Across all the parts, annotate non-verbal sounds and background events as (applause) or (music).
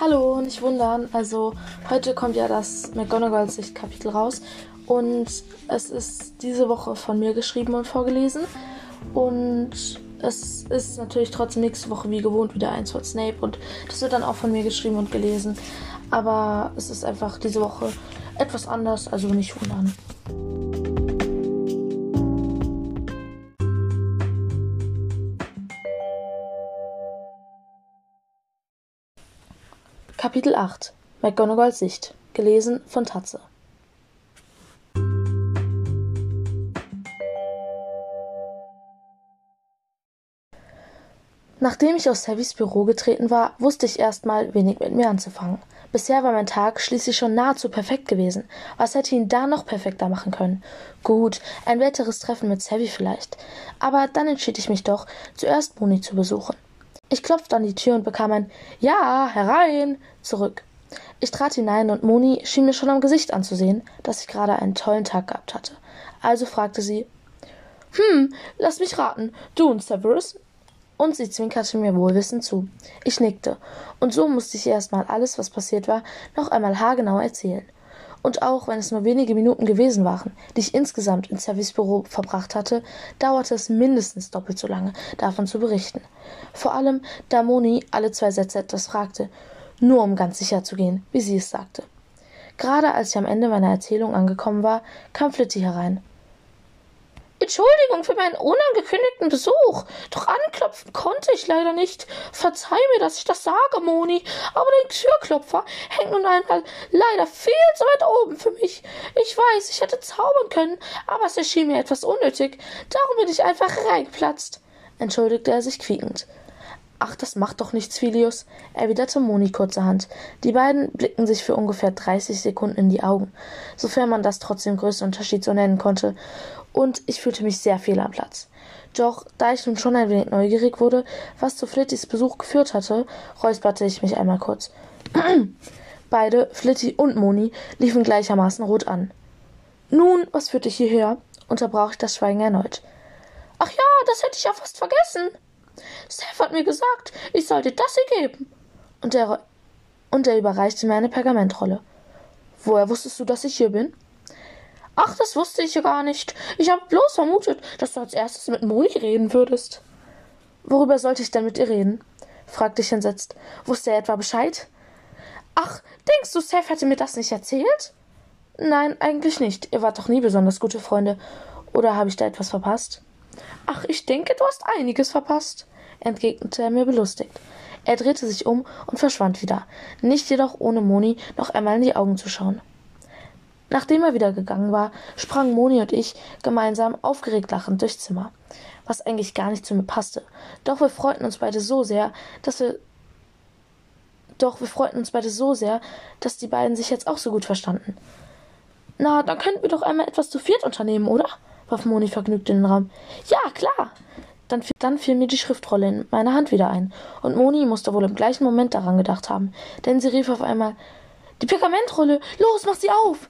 Hallo, nicht wundern. Also heute kommt ja das McGonagalls Sicht-Kapitel raus und es ist diese Woche von mir geschrieben und vorgelesen und es ist natürlich trotzdem nächste Woche wie gewohnt wieder eins von Snape und das wird dann auch von mir geschrieben und gelesen. Aber es ist einfach diese Woche etwas anders, also nicht wundern. Kapitel 8 McGonagalls Sicht Gelesen von Tatze Nachdem ich aus Savvys Büro getreten war, wusste ich erstmal wenig mit mir anzufangen. Bisher war mein Tag schließlich schon nahezu perfekt gewesen. Was hätte ihn da noch perfekter machen können? Gut, ein weiteres Treffen mit Savvy vielleicht. Aber dann entschied ich mich doch, zuerst Moni zu besuchen. Ich klopfte an die Tür und bekam ein Ja, herein zurück. Ich trat hinein und Moni schien mir schon am Gesicht anzusehen, dass ich gerade einen tollen Tag gehabt hatte. Also fragte sie Hm, lass mich raten, du und Severus? Und sie zwinkerte mir wohlwissend zu. Ich nickte, und so musste ich erstmal alles, was passiert war, noch einmal haargenau erzählen. Und auch wenn es nur wenige Minuten gewesen waren, die ich insgesamt in Savvys Büro verbracht hatte, dauerte es mindestens doppelt so lange, davon zu berichten. Vor allem, da Moni alle zwei Sätze etwas fragte, nur um ganz sicher zu gehen, wie sie es sagte. Gerade als ich am Ende meiner Erzählung angekommen war, kam Flitti herein. Entschuldigung für meinen unangekündigten Besuch. Doch anklopfen konnte ich leider nicht. Verzeih mir, dass ich das sage, Moni, aber der Türklopfer hängt nun einmal leider viel zu weit oben für mich. Ich weiß, ich hätte zaubern können, aber es erschien mir etwas unnötig. Darum bin ich einfach reingeplatzt, entschuldigte er sich quiekend. Ach, das macht doch nichts, Filius, erwiderte Moni kurzerhand. Die beiden blickten sich für ungefähr dreißig Sekunden in die Augen, sofern man das trotz dem größten Unterschied so nennen konnte, und ich fühlte mich sehr fehl am Platz. Doch da ich nun schon ein wenig neugierig wurde, was zu Flittys Besuch geführt hatte, räusperte ich mich einmal kurz. (clears throat) Beide, Flitty und Moni, liefen gleichermaßen rot an. Nun, was führt dich hierher? unterbrach ich das Schweigen erneut. Ach ja, das hätte ich ja fast vergessen. Seth hat mir gesagt, ich soll dir das hier geben. Und er, und er überreichte mir eine Pergamentrolle. Woher wusstest du, dass ich hier bin? Ach, das wusste ich ja gar nicht. Ich habe bloß vermutet, dass du als erstes mit Moni reden würdest. Worüber sollte ich denn mit ihr reden? fragte ich entsetzt. Wusste er etwa Bescheid? Ach, denkst du, Seth hätte mir das nicht erzählt? Nein, eigentlich nicht. Ihr wart doch nie besonders gute Freunde. Oder habe ich da etwas verpasst? Ach, ich denke, du hast einiges verpasst, entgegnete er mir belustigt. Er drehte sich um und verschwand wieder, nicht jedoch ohne Moni noch einmal in die Augen zu schauen. Nachdem er wieder gegangen war, sprangen Moni und ich gemeinsam aufgeregt lachend durchs Zimmer, was eigentlich gar nicht zu mir passte. Doch wir freuten uns beide so sehr, dass wir doch wir freuten uns beide so sehr, dass die beiden sich jetzt auch so gut verstanden. Na, dann könnten wir doch einmal etwas zu viert unternehmen, oder? Warf Moni vergnügt in den Raum. Ja, klar. Dann, dann fiel mir die Schriftrolle in meiner Hand wieder ein, und Moni musste wohl im gleichen Moment daran gedacht haben, denn sie rief auf einmal Die Pergamentrolle. Los, mach sie auf.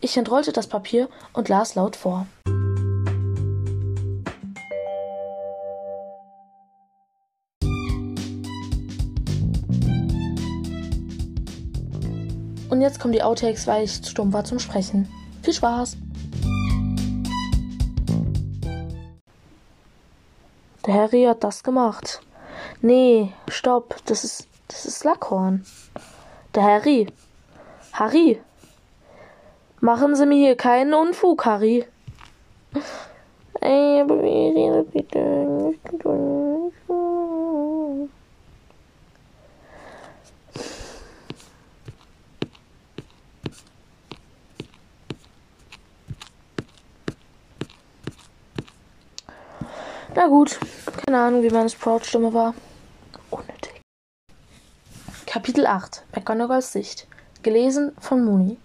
Ich entrollte das Papier und las laut vor. Und jetzt kommen die Outtakes, weil ich zu stumm war zum Sprechen. Viel Spaß! Harry hat das gemacht. Nee, stopp, das ist, das ist Lackhorn. Der Harry. Harry. Machen Sie mir hier keinen Unfug, Harry. Ey, aber wie redet bitte? Na gut, keine Ahnung, wie meine Sprout-Stimme war. Unnötig. Kapitel 8 McGonagalls Sicht. Gelesen von Mooney.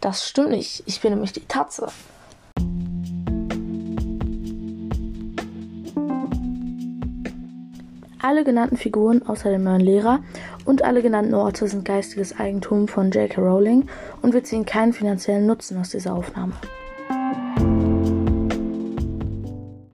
Das stimmt nicht, ich bin nämlich die Tatze. Alle genannten Figuren außer dem neuen Lehrer und alle genannten Orte sind geistiges Eigentum von J.K. Rowling und wir ziehen keinen finanziellen Nutzen aus dieser Aufnahme.